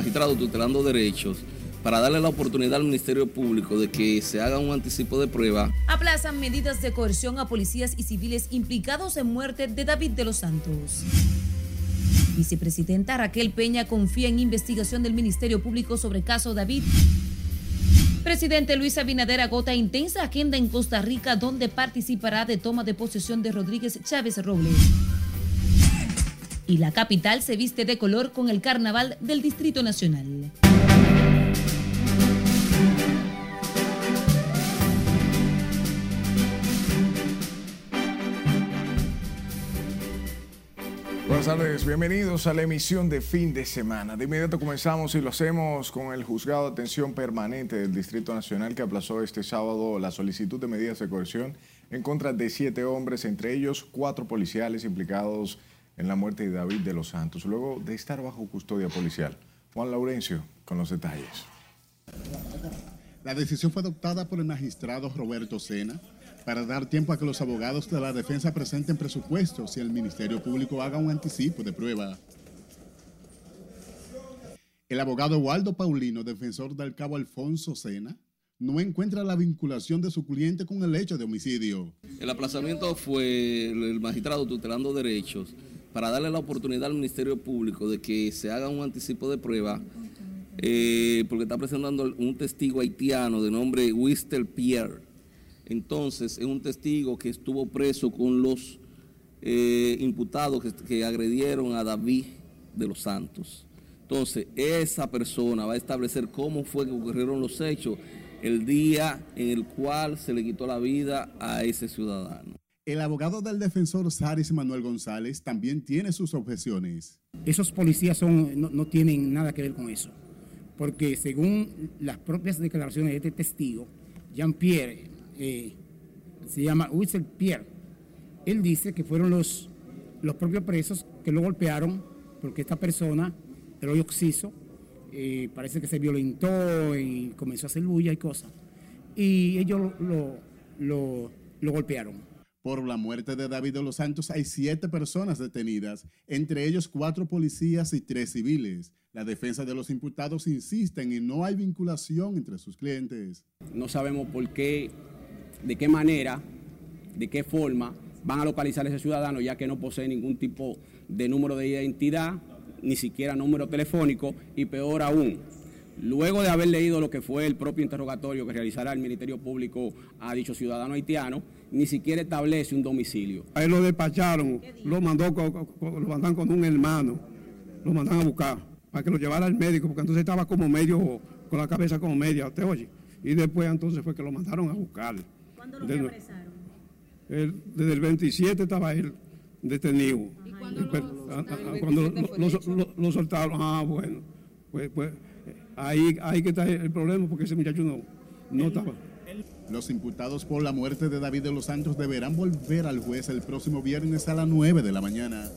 magistrado tutelando derechos para darle la oportunidad al Ministerio Público de que se haga un anticipo de prueba. Aplazan medidas de coerción a policías y civiles implicados en muerte de David de los Santos. Vicepresidenta Raquel Peña confía en investigación del Ministerio Público sobre caso David. Presidente Luis Abinader agota intensa agenda en Costa Rica donde participará de toma de posesión de Rodríguez Chávez Robles. Y la capital se viste de color con el carnaval del Distrito Nacional. Buenas tardes, bienvenidos a la emisión de fin de semana. De inmediato comenzamos y lo hacemos con el juzgado de atención permanente del Distrito Nacional que aplazó este sábado la solicitud de medidas de coerción en contra de siete hombres, entre ellos cuatro policiales implicados en la muerte de David de los Santos, luego de estar bajo custodia policial. Juan Laurencio con los detalles. La decisión fue adoptada por el magistrado Roberto Sena para dar tiempo a que los abogados de la defensa presenten presupuestos y el Ministerio Público haga un anticipo de prueba. El abogado Waldo Paulino, defensor del cabo Alfonso Sena, no encuentra la vinculación de su cliente con el hecho de homicidio. El aplazamiento fue el magistrado tutelando derechos para darle la oportunidad al Ministerio Público de que se haga un anticipo de prueba, eh, porque está presentando un testigo haitiano de nombre Wister Pierre entonces es un testigo que estuvo preso con los eh, imputados que, agredieron a David de los Santos. Entonces, esa persona va a establecer cómo fue que ocurrieron los hechos el día en el cual se le quitó la vida a ese ciudadano. El abogado del defensor Saris Manuel González también tiene sus objeciones. Esos policías son, no, no tienen nada que ver con eso, porque según las propias declaraciones de este testigo, Jean-Pierre eh, se llama Witzel Pierre. Él dice que fueron los, los propios presos que lo golpearon porque esta persona, el hoyo oxiso, eh, parece que se violentó y comenzó a hacer bulla y cosas. Y ellos lo, lo, lo golpearon. Por la muerte de David de los Santos hay siete personas detenidas, entre ellos cuatro policías y tres civiles. La defensa de los imputados insiste en que no hay vinculación entre sus clientes. No sabemos por qué de qué manera, de qué forma van a localizar a ese ciudadano, ya que no posee ningún tipo de número de identidad, ni siquiera número telefónico, y peor aún, luego de haber leído lo que fue el propio interrogatorio que realizará el Ministerio Público a dicho ciudadano haitiano, ni siquiera establece un domicilio. A él lo despacharon, lo mandó lo mandan con un hermano, lo mandan a buscar para que lo llevara al médico, porque entonces estaba como medio, con la cabeza como media, ¿te oye? Y después entonces fue que lo mandaron a buscar. ¿Cuándo lo apresaron? desde el 27 estaba él detenido. ¿Y cuándo, lo, soltaron? Ah, bueno. Pues, pues ahí, ahí que está el problema porque ese muchacho no, no estaba. Los imputados por la muerte de David de los Santos deberán volver al juez el próximo viernes a las 9 de la mañana.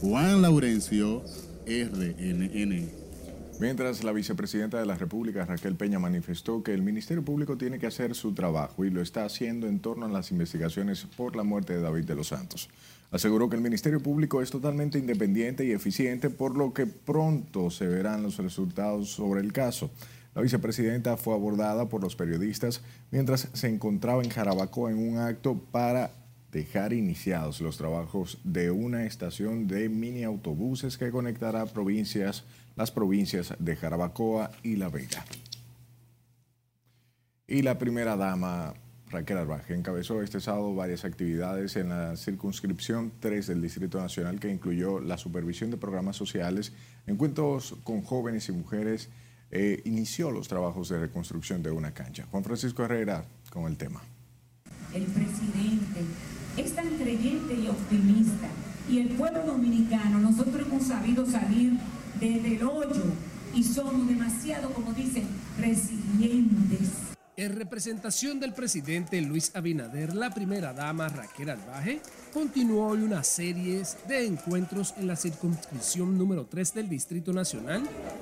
Juan Laurencio, RNN. Mientras la vicepresidenta de la República, Raquel Peña, manifestó que el Ministerio Público tiene que hacer su trabajo y lo está haciendo en torno a las investigaciones por la muerte de David de los Santos. Aseguró que el Ministerio Público es totalmente independiente y eficiente, por lo que pronto se verán los resultados sobre el caso. La vicepresidenta fue abordada por los periodistas mientras se encontraba en Jarabacoa en un acto para dejar iniciados los trabajos de una estación de mini autobuses que conectará provincias las provincias de Jarabacoa y La Vega. Y la primera dama, Raquel Arbaje, encabezó este sábado varias actividades en la circunscripción 3 del Distrito Nacional que incluyó la supervisión de programas sociales, encuentros con jóvenes y mujeres, e inició los trabajos de reconstrucción de una cancha. Juan Francisco Herrera con el tema. El presidente es tan creyente y optimista y el pueblo dominicano, nosotros hemos sabido salir desde el hoyo y somos demasiado, como dicen, resilientes. En representación del presidente Luis Abinader, la primera dama Raquel Albaje continuó hoy una serie de encuentros en la circunscripción número 3 del Distrito Nacional,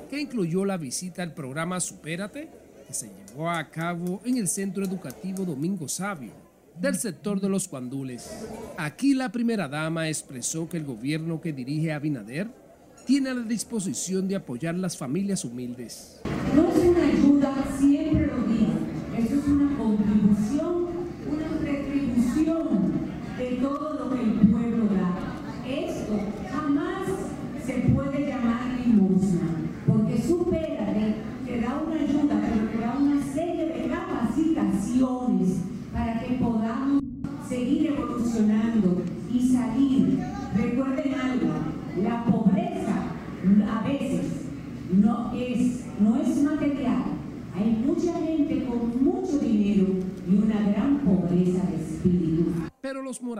que incluyó la visita al programa Supérate, que se llevó a cabo en el Centro Educativo Domingo Sabio, del sector de los Cuandules. Aquí la primera dama expresó que el gobierno que dirige Abinader tiene la disposición de apoyar las familias humildes. No es una ayuda, siempre lo digo, eso es una contribución, una retribución de todo lo que el pueblo da. Esto jamás se puede llamar limosna, porque supérate, te da una ayuda, pero te da una serie de capacitaciones para que podamos seguir evolucionando y salir. Recuerden algo, la pobreza a veces no es, no es material. Hay mucha gente con mucho dinero y una gran pobreza de espíritu.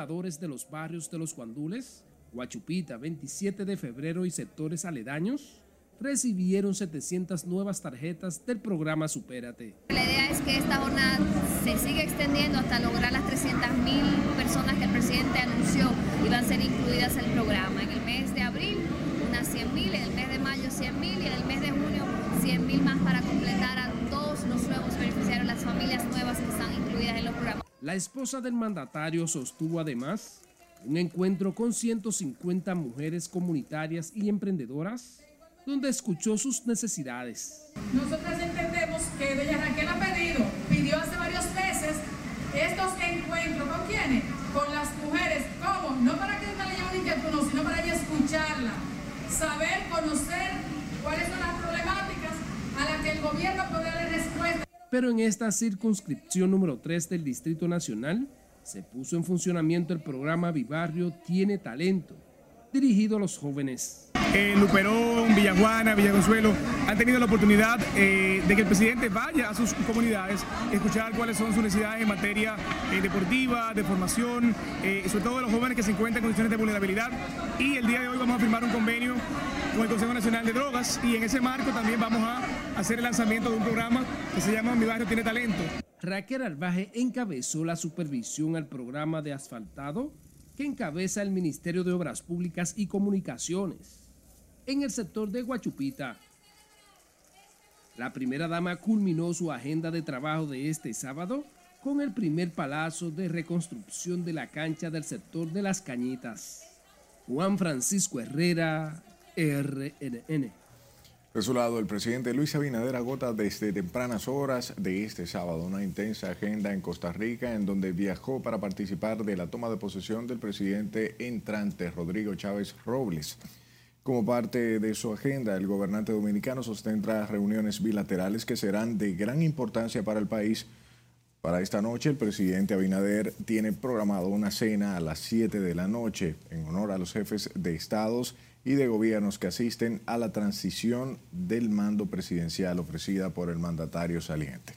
De los barrios de los Guandules, Guachupita, 27 de febrero y sectores aledaños, recibieron 700 nuevas tarjetas del programa Supérate. La idea es que esta jornada se siga extendiendo hasta lograr las 300.000 personas que el presidente anunció iban a ser incluidas en el programa. En el mes de abril, unas 100.000, en el mes de mayo 100.000 y en el mes de junio 100.000 más para completar a todos los nuevos beneficiarios, las familias nuevas que están incluidas en los programas. La esposa del mandatario sostuvo además un encuentro con 150 mujeres comunitarias y emprendedoras donde escuchó sus necesidades. Nosotras entendemos que doña Raquel ha pedido, pidió hace varios meses estos encuentros. ¿Con quiénes? Con las mujeres. ¿Cómo? No para que le lleve un inquietud, no, sino para ella escucharla, saber, conocer cuáles son las problemáticas a las que el gobierno puede dar respuesta. Pero en esta circunscripción número 3 del Distrito Nacional se puso en funcionamiento el programa Vivarrio Tiene Talento, dirigido a los jóvenes eh, Luperón, Villajuana, Villaconsuelo, han tenido la oportunidad eh, de que el presidente vaya a sus comunidades, escuchar cuáles son sus necesidades en materia eh, deportiva, de formación, sobre todo de los jóvenes que se encuentran en condiciones de vulnerabilidad. Y el día de hoy vamos a firmar un convenio con el Consejo Nacional de Drogas y en ese marco también vamos a hacer el lanzamiento de un programa que se llama Mi Barrio Tiene Talento. Raquel Albaje encabezó la supervisión al programa de asfaltado que encabeza el Ministerio de Obras Públicas y Comunicaciones en el sector de Guachupita. La primera dama culminó su agenda de trabajo de este sábado con el primer palazo de reconstrucción de la cancha del sector de las Cañitas. Juan Francisco Herrera, RNN. De su lado, el presidente Luis Abinader agota desde tempranas horas de este sábado una intensa agenda en Costa Rica en donde viajó para participar de la toma de posesión del presidente entrante Rodrigo Chávez Robles. Como parte de su agenda, el gobernante dominicano sostendrá reuniones bilaterales que serán de gran importancia para el país. Para esta noche, el presidente Abinader tiene programado una cena a las 7 de la noche en honor a los jefes de estados y de gobiernos que asisten a la transición del mando presidencial ofrecida por el mandatario saliente.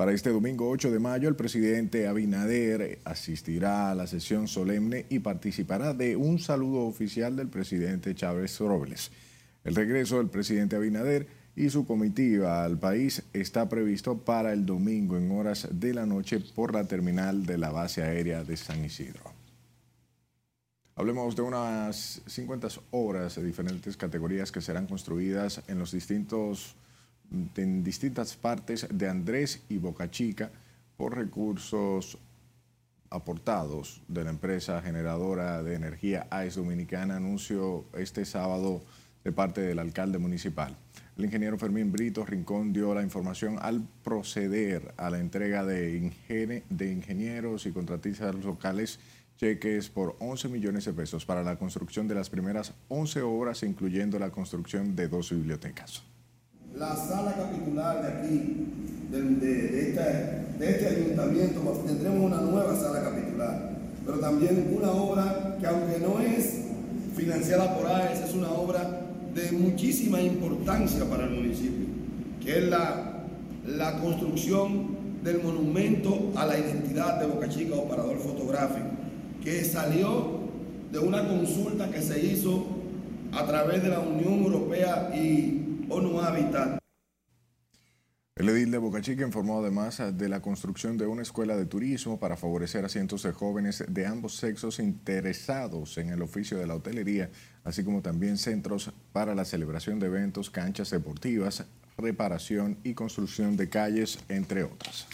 Para este domingo 8 de mayo, el presidente Abinader asistirá a la sesión solemne y participará de un saludo oficial del presidente Chávez Robles. El regreso del presidente Abinader y su comitiva al país está previsto para el domingo en horas de la noche por la terminal de la base aérea de San Isidro. Hablemos de unas 50 obras de diferentes categorías que serán construidas en los distintos en distintas partes de Andrés y Boca Chica por recursos aportados de la empresa generadora de energía AES Dominicana, anunció este sábado de parte del alcalde municipal. El ingeniero Fermín Brito Rincón dio la información al proceder a la entrega de, de ingenieros y contratistas locales cheques por 11 millones de pesos para la construcción de las primeras 11 obras, incluyendo la construcción de dos bibliotecas la sala capitular de aquí, de, este, ayuntamiento, tendremos una nueva sala capitular, pero también una obra que aunque no es financiada por AES, es una obra de muchísima importancia para el municipio, que es la, la construcción del monumento a la identidad de Boca Chica, operador fotográfico, que salió de una consulta que se hizo a través de la Unión Europea y El edil de Boca Chica informó además de la construcción de una escuela de turismo para favorecer a cientos de jóvenes de ambos sexos interesados en el oficio de la hotelería, así como también centros para la celebración de eventos, canchas deportivas, reparación y construcción de calles, entre otras.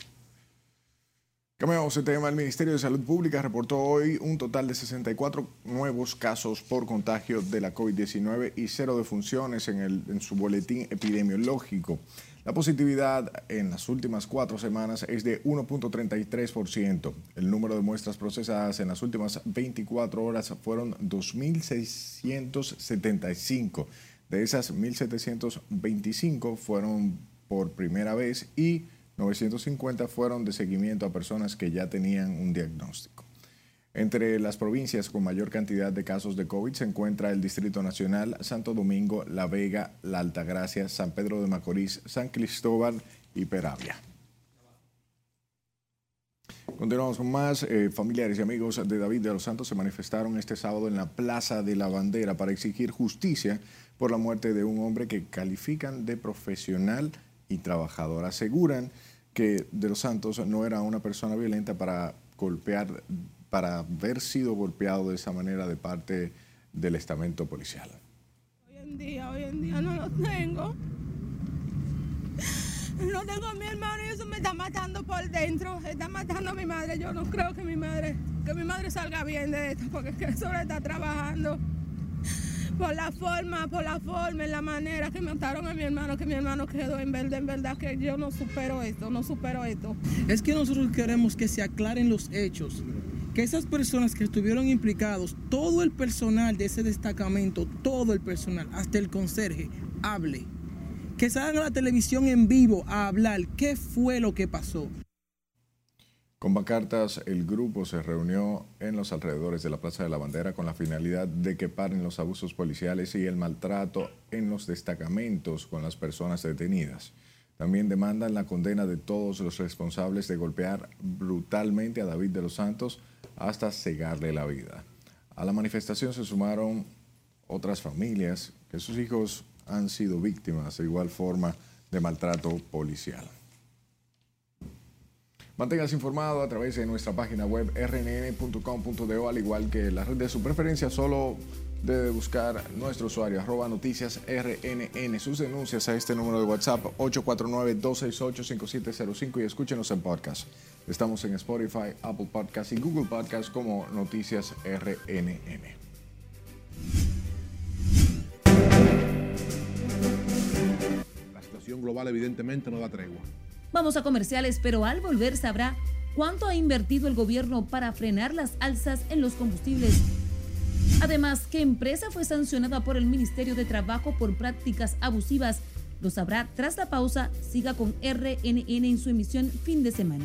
Cambiamos de tema. El Ministerio de Salud Pública reportó hoy un total de 64 nuevos casos por contagio de la COVID-19 y cero defunciones en, el, en su boletín epidemiológico. La positividad en las últimas cuatro semanas es de 1.33%. El número de muestras procesadas en las últimas 24 horas fueron 2.675. De esas 1.725 fueron por primera vez y 950 fueron de seguimiento a personas que ya tenían un diagnóstico. Entre las provincias con mayor cantidad de casos de COVID se encuentra el Distrito Nacional, Santo Domingo, La Vega, La Altagracia, San Pedro de Macorís, San Cristóbal y Peravia. Continuamos con más. Eh, familiares y amigos de David de los Santos se manifestaron este sábado en la Plaza de la Bandera para exigir justicia por la muerte de un hombre que califican de profesional y trabajador. Aseguran que De los Santos no era una persona violenta para golpear, para haber sido golpeado de esa manera de parte del estamento policial. Hoy en día, hoy en día no lo tengo. No tengo a mi hermano y eso me está matando por dentro. Está matando a mi madre. Yo no creo que mi madre, que mi madre salga bien de esto, porque es que solo está trabajando por la forma, por la forma, en la manera que mataron a mi hermano, que mi hermano quedó en verdad, en verdad que yo no supero esto, no supero esto. Es que nosotros queremos que se aclaren los hechos, que esas personas que estuvieron implicados, todo el personal de ese destacamento, todo el personal, hasta el conserje, hable. Que salgan a la televisión en vivo a hablar qué fue lo que pasó. Con pancartas, el grupo se reunió en los alrededores de la Plaza de la Bandera con la finalidad de que paren los abusos policiales y el maltrato en los destacamentos con las personas detenidas. También demandan la condena de todos los responsables de golpear brutalmente a David de los Santos hasta cegarle la vida. A la manifestación se sumaron otras familias que sus hijos han sido víctimas de igual forma de maltrato policial. Manténgase informado a través de nuestra página web rnn.com.do, al igual que la red de su preferencia, solo debe buscar nuestro usuario, arroba noticias RNN, sus denuncias a este número de WhatsApp 849-268-5705 y escúchenos en podcast. Estamos en Spotify, Apple Podcast y Google Podcast como Noticias RNN. La situación global evidentemente no da tregua. Vamos a comerciales, pero al volver sabrá cuánto ha invertido el gobierno para frenar las alzas en los combustibles. Además, qué empresa fue sancionada por el Ministerio de Trabajo por prácticas abusivas. Lo sabrá tras la pausa. Siga con RNN en su emisión fin de semana.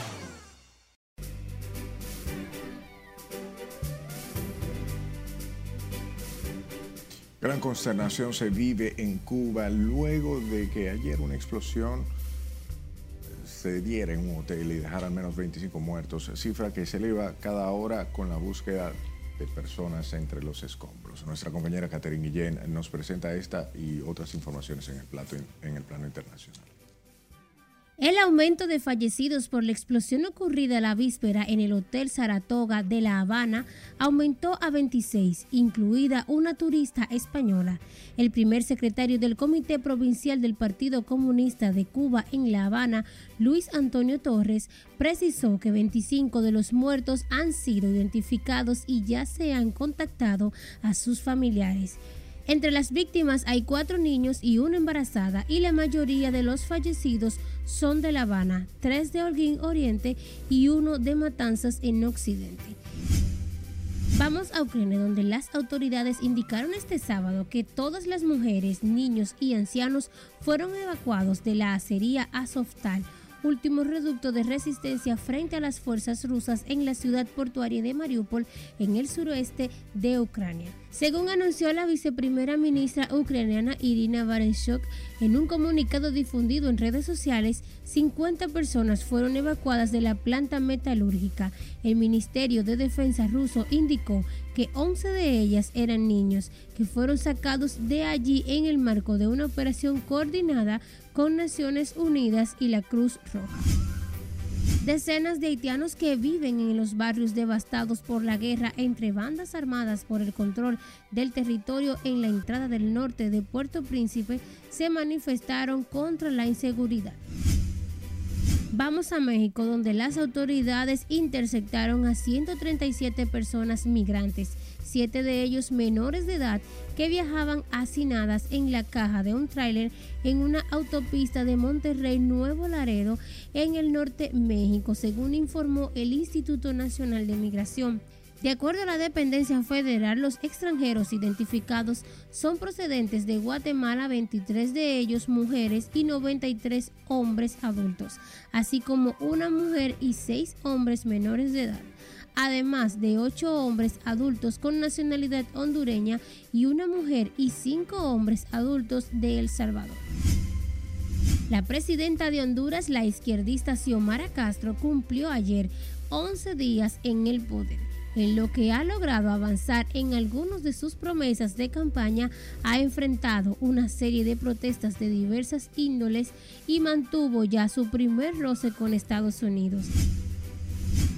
Gran consternación se vive en Cuba luego de que ayer una explosión se diera en un hotel y dejara al menos 25 muertos, cifra que se eleva cada hora con la búsqueda de personas entre los escombros. Nuestra compañera Catherine Guillén nos presenta esta y otras informaciones en el, plato, en el plano internacional. El aumento de fallecidos por la explosión ocurrida la víspera en el Hotel Saratoga de La Habana aumentó a 26, incluida una turista española. El primer secretario del Comité Provincial del Partido Comunista de Cuba en La Habana, Luis Antonio Torres, precisó que 25 de los muertos han sido identificados y ya se han contactado a sus familiares. Entre las víctimas hay cuatro niños y una embarazada y la mayoría de los fallecidos son de La Habana, tres de Holguín Oriente y uno de Matanzas en Occidente. Vamos a Ucrania, donde las autoridades indicaron este sábado que todas las mujeres, niños y ancianos fueron evacuados de la acería Azovtal, último reducto de resistencia frente a las fuerzas rusas en la ciudad portuaria de Mariupol, en el suroeste de Ucrania. Según anunció la viceprimera ministra ucraniana Irina Barenchuk en un comunicado difundido en redes sociales, 50 personas fueron evacuadas de la planta metalúrgica. El Ministerio de Defensa ruso indicó que 11 de ellas eran niños que fueron sacados de allí en el marco de una operación coordinada con Naciones Unidas y la Cruz Roja. Decenas de haitianos que viven en los barrios devastados por la guerra entre bandas armadas por el control del territorio en la entrada del norte de Puerto Príncipe se manifestaron contra la inseguridad. Vamos a México, donde las autoridades interceptaron a 137 personas migrantes, siete de ellos menores de edad, que viajaban hacinadas en la caja de un tráiler en una autopista de Monterrey Nuevo Laredo, en el norte México, según informó el Instituto Nacional de Migración. De acuerdo a la dependencia federal, los extranjeros identificados son procedentes de Guatemala, 23 de ellos mujeres y 93 hombres adultos, así como una mujer y seis hombres menores de edad además de ocho hombres adultos con nacionalidad hondureña y una mujer y cinco hombres adultos de El Salvador. La presidenta de Honduras, la izquierdista Xiomara Castro, cumplió ayer 11 días en el poder en lo que ha logrado avanzar en algunas de sus promesas de campaña, ha enfrentado una serie de protestas de diversas índoles y mantuvo ya su primer roce con Estados Unidos.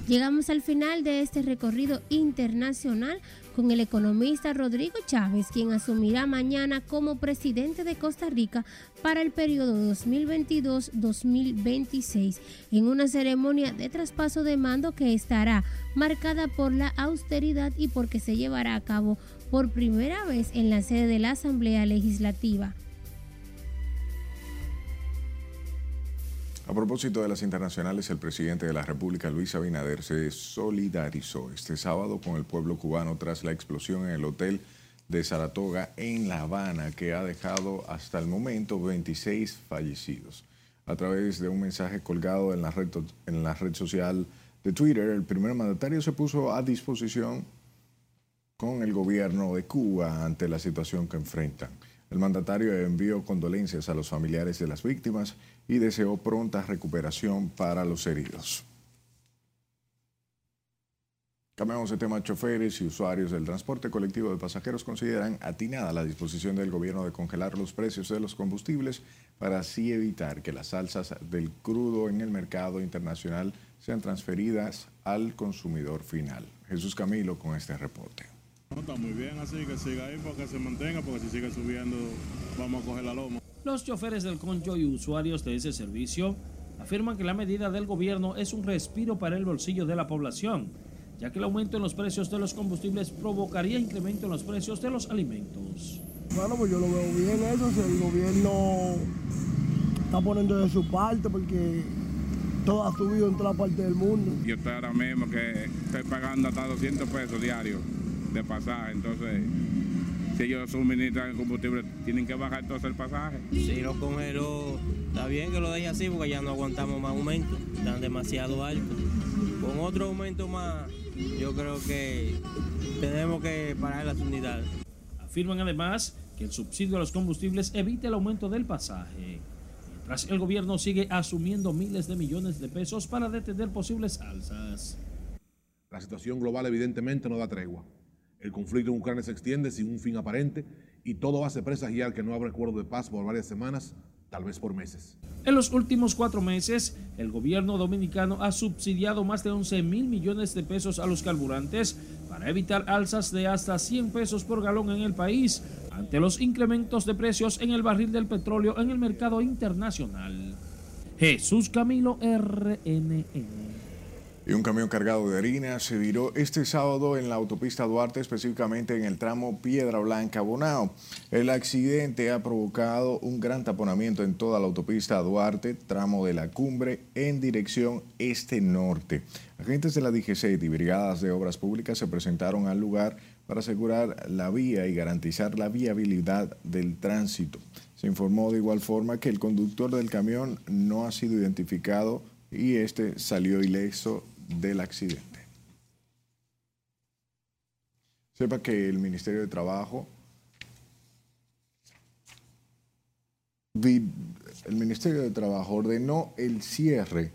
Llegamos al final de este recorrido internacional con el economista Rodrigo Chávez, quien asumirá mañana como presidente de Costa Rica para el periodo 2022-2026, en una ceremonia de traspaso de mando que estará marcada por la austeridad y porque se llevará a cabo por primera vez en la sede de la Asamblea Legislativa. A propósito de las internacionales, el presidente de la República, Luis Abinader, se solidarizó este sábado con el pueblo cubano tras la explosión en el hotel de Saratoga en La Habana, que ha dejado hasta el momento 26 fallecidos. A través de un mensaje colgado en la red, en la red social de Twitter, el primer mandatario se puso a disposición con el gobierno de Cuba ante la situación que enfrentan. El mandatario envió condolencias a los familiares de las víctimas y deseó pronta recuperación para los heridos. Cambiamos de tema. Choferes y usuarios del transporte colectivo de pasajeros consideran atinada la disposición del gobierno de congelar los precios de los combustibles para así evitar que las alzas del crudo en el mercado internacional sean transferidas al consumidor final. Jesús Camilo con este reporte. No, está muy bien así, que siga ahí para que se mantenga, porque si sigue subiendo vamos a coger la loma. Los choferes del concho y usuarios de ese servicio afirman que la medida del gobierno es un respiro para el bolsillo de la población, ya que el aumento en los precios de los combustibles provocaría incremento en los precios de los alimentos. Bueno, pues yo lo veo bien eso, si el gobierno está poniendo de su parte porque todo ha subido en toda parte del mundo. Yo estoy ahora mismo que estoy pagando hasta 200 pesos diarios de pasaje, entonces si ellos suministran el combustible, tienen que bajar todo el pasaje. Si lo congeló, está bien que lo deje así porque ya no aguantamos más aumentos, están demasiado altos. Con otro aumento más, yo creo que tenemos que parar las unidades. Afirman además que el subsidio a los combustibles evita el aumento del pasaje, mientras el gobierno sigue asumiendo miles de millones de pesos para detener posibles alzas. La situación global evidentemente no da tregua. El conflicto en Ucrania se extiende sin un fin aparente y todo hace presagiar que no habrá acuerdo de paz por varias semanas, tal vez por meses. En los últimos cuatro meses, el gobierno dominicano ha subsidiado más de 11 mil millones de pesos a los carburantes para evitar alzas de hasta 100 pesos por galón en el país ante los incrementos de precios en el barril del petróleo en el mercado internacional. Jesús Camilo RNN. Y un camión cargado de harina se viró este sábado en la autopista Duarte, específicamente en el tramo Piedra Blanca Bonao. El accidente ha provocado un gran taponamiento en toda la autopista Duarte, tramo de la cumbre, en dirección este-norte. Agentes de la DGC y brigadas de obras públicas se presentaron al lugar para asegurar la vía y garantizar la viabilidad del tránsito. Se informó de igual forma que el conductor del camión no ha sido identificado y este salió ileso del accidente. Sepa que el Ministerio de Trabajo el Ministerio de Trabajo ordenó el cierre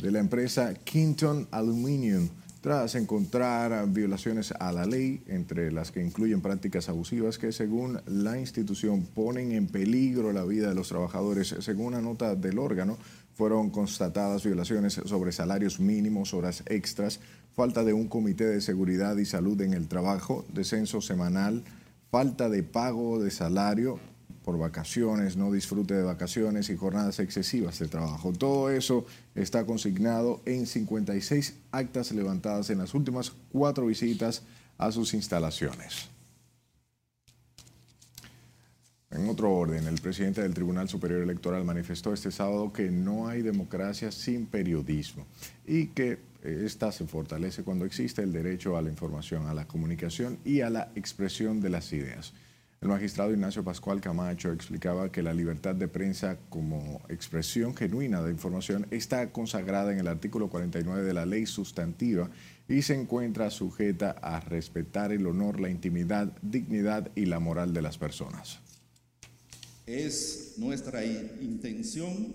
de la empresa Quinton Aluminium tras encontrar violaciones a la ley, entre las que incluyen prácticas abusivas que según la institución ponen en peligro la vida de los trabajadores. Según una nota del órgano, fueron constatadas violaciones sobre salarios mínimos, horas extras, falta de un comité de seguridad y salud en el trabajo, descenso semanal, falta de pago de salario, por vacaciones, no disfrute de vacaciones y jornadas excesivas de trabajo. Todo eso está consignado en 56 actas levantadas en las últimas cuatro visitas a sus instalaciones. En otro orden, el presidente del Tribunal Superior Electoral manifestó este sábado que no hay democracia sin periodismo y que esta se fortalece cuando existe el derecho a la información, a la comunicación y a la expresión de las ideas. El magistrado Ignacio Pascual Camacho explicaba que la libertad de prensa como expresión genuina de información está consagrada en el artículo 49 de la ley sustantiva y se encuentra sujeta a respetar el honor, la intimidad, dignidad y la moral de las personas. Es nuestra intención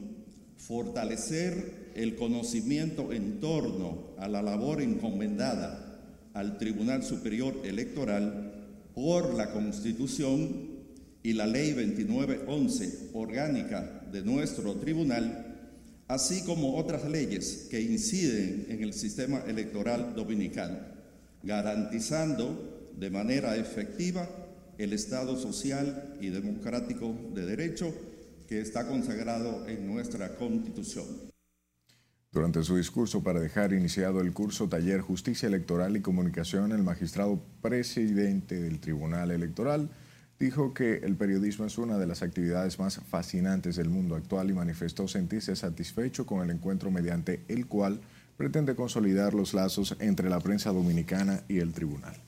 fortalecer el conocimiento en torno a la labor encomendada al Tribunal Superior Electoral por la Constitución y la Ley 2911 orgánica de nuestro tribunal, así como otras leyes que inciden en el sistema electoral dominicano, garantizando de manera efectiva el Estado social y democrático de derecho que está consagrado en nuestra Constitución. Durante su discurso para dejar iniciado el curso Taller Justicia Electoral y Comunicación, el magistrado presidente del Tribunal Electoral dijo que el periodismo es una de las actividades más fascinantes del mundo actual y manifestó sentirse satisfecho con el encuentro mediante el cual pretende consolidar los lazos entre la prensa dominicana y el tribunal.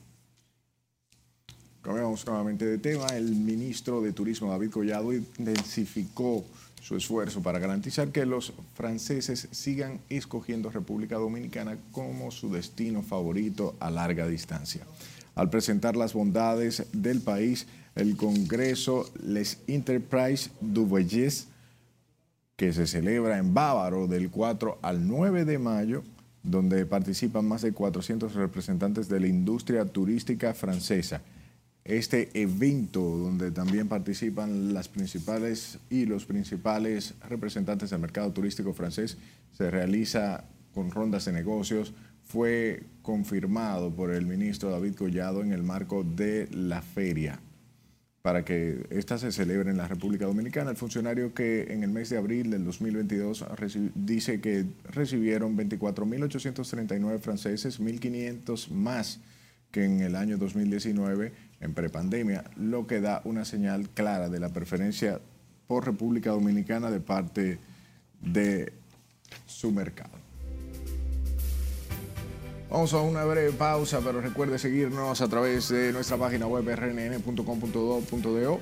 Cambiamos nuevamente de tema. El ministro de Turismo, David Collado, intensificó su esfuerzo para garantizar que los franceses sigan escogiendo República Dominicana como su destino favorito a larga distancia. Al presentar las bondades del país, el Congreso Les Enterprises du Voyage, que se celebra en Bávaro del 4 al 9 de mayo, donde participan más de 400 representantes de la industria turística francesa este evento donde también participan las principales y los principales representantes del mercado turístico francés se realiza con rondas de negocios. Fue confirmado por el ministro David Collado en el marco de la feria para que esta se celebre en la República Dominicana. El funcionario que en el mes de abril del 2022 dice que recibieron 24.839 franceses, 1.500 más que en el año 2019 en prepandemia, lo que da una señal clara de la preferencia por República Dominicana de parte de su mercado. Vamos a una breve pausa, pero recuerde seguirnos a través de nuestra página web rnn.com.do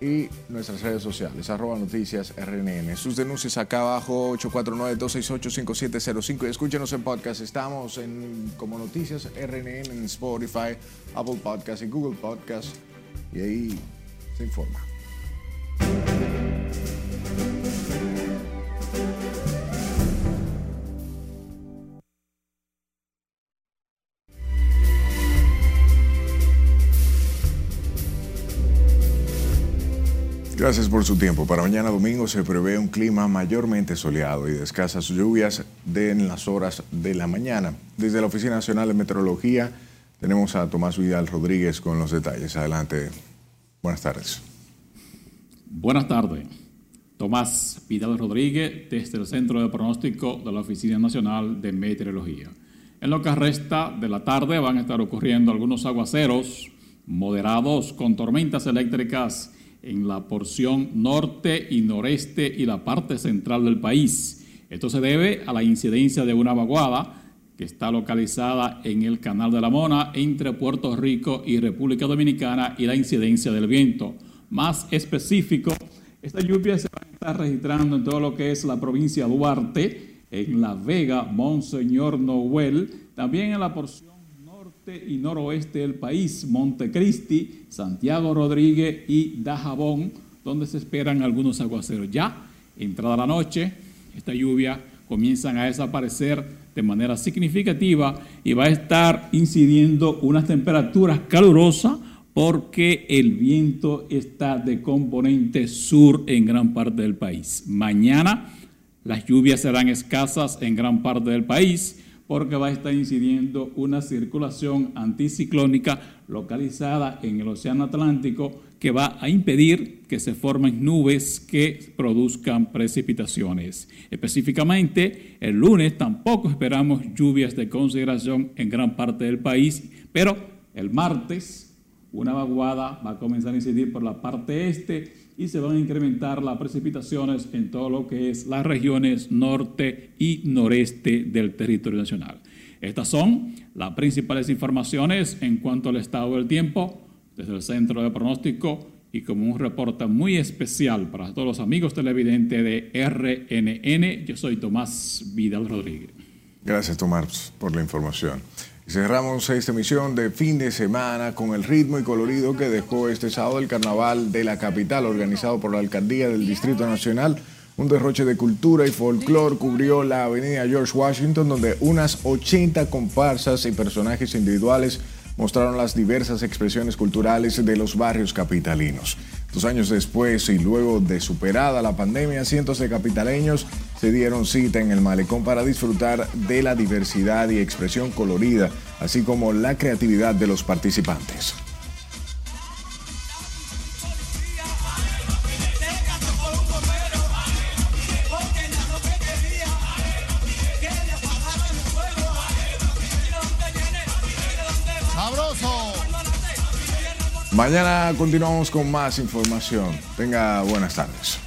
y nuestras redes sociales, arroba noticias RNN. Sus denuncias acá abajo, 849-268-5705 y escúchenos en podcast. Estamos en como noticias RNN en Spotify, Apple Podcast y Google Podcast y ahí se informa. Gracias por su tiempo. Para mañana domingo se prevé un clima mayormente soleado y de escasas lluvias en las horas de la mañana. Desde la Oficina Nacional de Meteorología tenemos a Tomás Vidal Rodríguez con los detalles. Adelante. Buenas tardes. Buenas tardes. Tomás Vidal Rodríguez desde el Centro de Pronóstico de la Oficina Nacional de Meteorología. En lo que resta de la tarde van a estar ocurriendo algunos aguaceros moderados con tormentas eléctricas en la porción norte y noreste y la parte central del país. Esto se debe a la incidencia de una vaguada que está localizada en el Canal de la Mona entre Puerto Rico y República Dominicana y la incidencia del viento. Más específico, esta lluvia se va a estar registrando en todo lo que es la provincia de Duarte, en La Vega, Monseñor Noel, también en la porción este y noroeste del país, Montecristi, Santiago Rodríguez y Dajabón, donde se esperan algunos aguaceros. Ya, entrada la noche, esta lluvia comienzan a desaparecer de manera significativa y va a estar incidiendo unas temperaturas calurosas porque el viento está de componente sur en gran parte del país. Mañana las lluvias serán escasas en gran parte del país porque va a estar incidiendo una circulación anticiclónica localizada en el Océano Atlántico que va a impedir que se formen nubes que produzcan precipitaciones. Específicamente, el lunes tampoco esperamos lluvias de consideración en gran parte del país, pero el martes una vaguada va a comenzar a incidir por la parte este y se van a incrementar las precipitaciones en todo lo que es las regiones norte y noreste del territorio nacional. Estas son las principales informaciones en cuanto al estado del tiempo desde el Centro de Pronóstico y como un reporte muy especial para todos los amigos televidentes de RNN, yo soy Tomás Vidal Rodríguez. Gracias Tomás por la información. Cerramos esta emisión de fin de semana con el ritmo y colorido que dejó este sábado el Carnaval de la capital, organizado por la Alcaldía del Distrito Nacional. Un derroche de cultura y folclore cubrió la avenida George Washington, donde unas 80 comparsas y personajes individuales mostraron las diversas expresiones culturales de los barrios capitalinos. Dos años después y luego de superada la pandemia, cientos de capitaleños se dieron cita en el malecón para disfrutar de la diversidad y expresión colorida, así como la creatividad de los participantes. Mañana continuamos con más información. Tenga buenas tardes.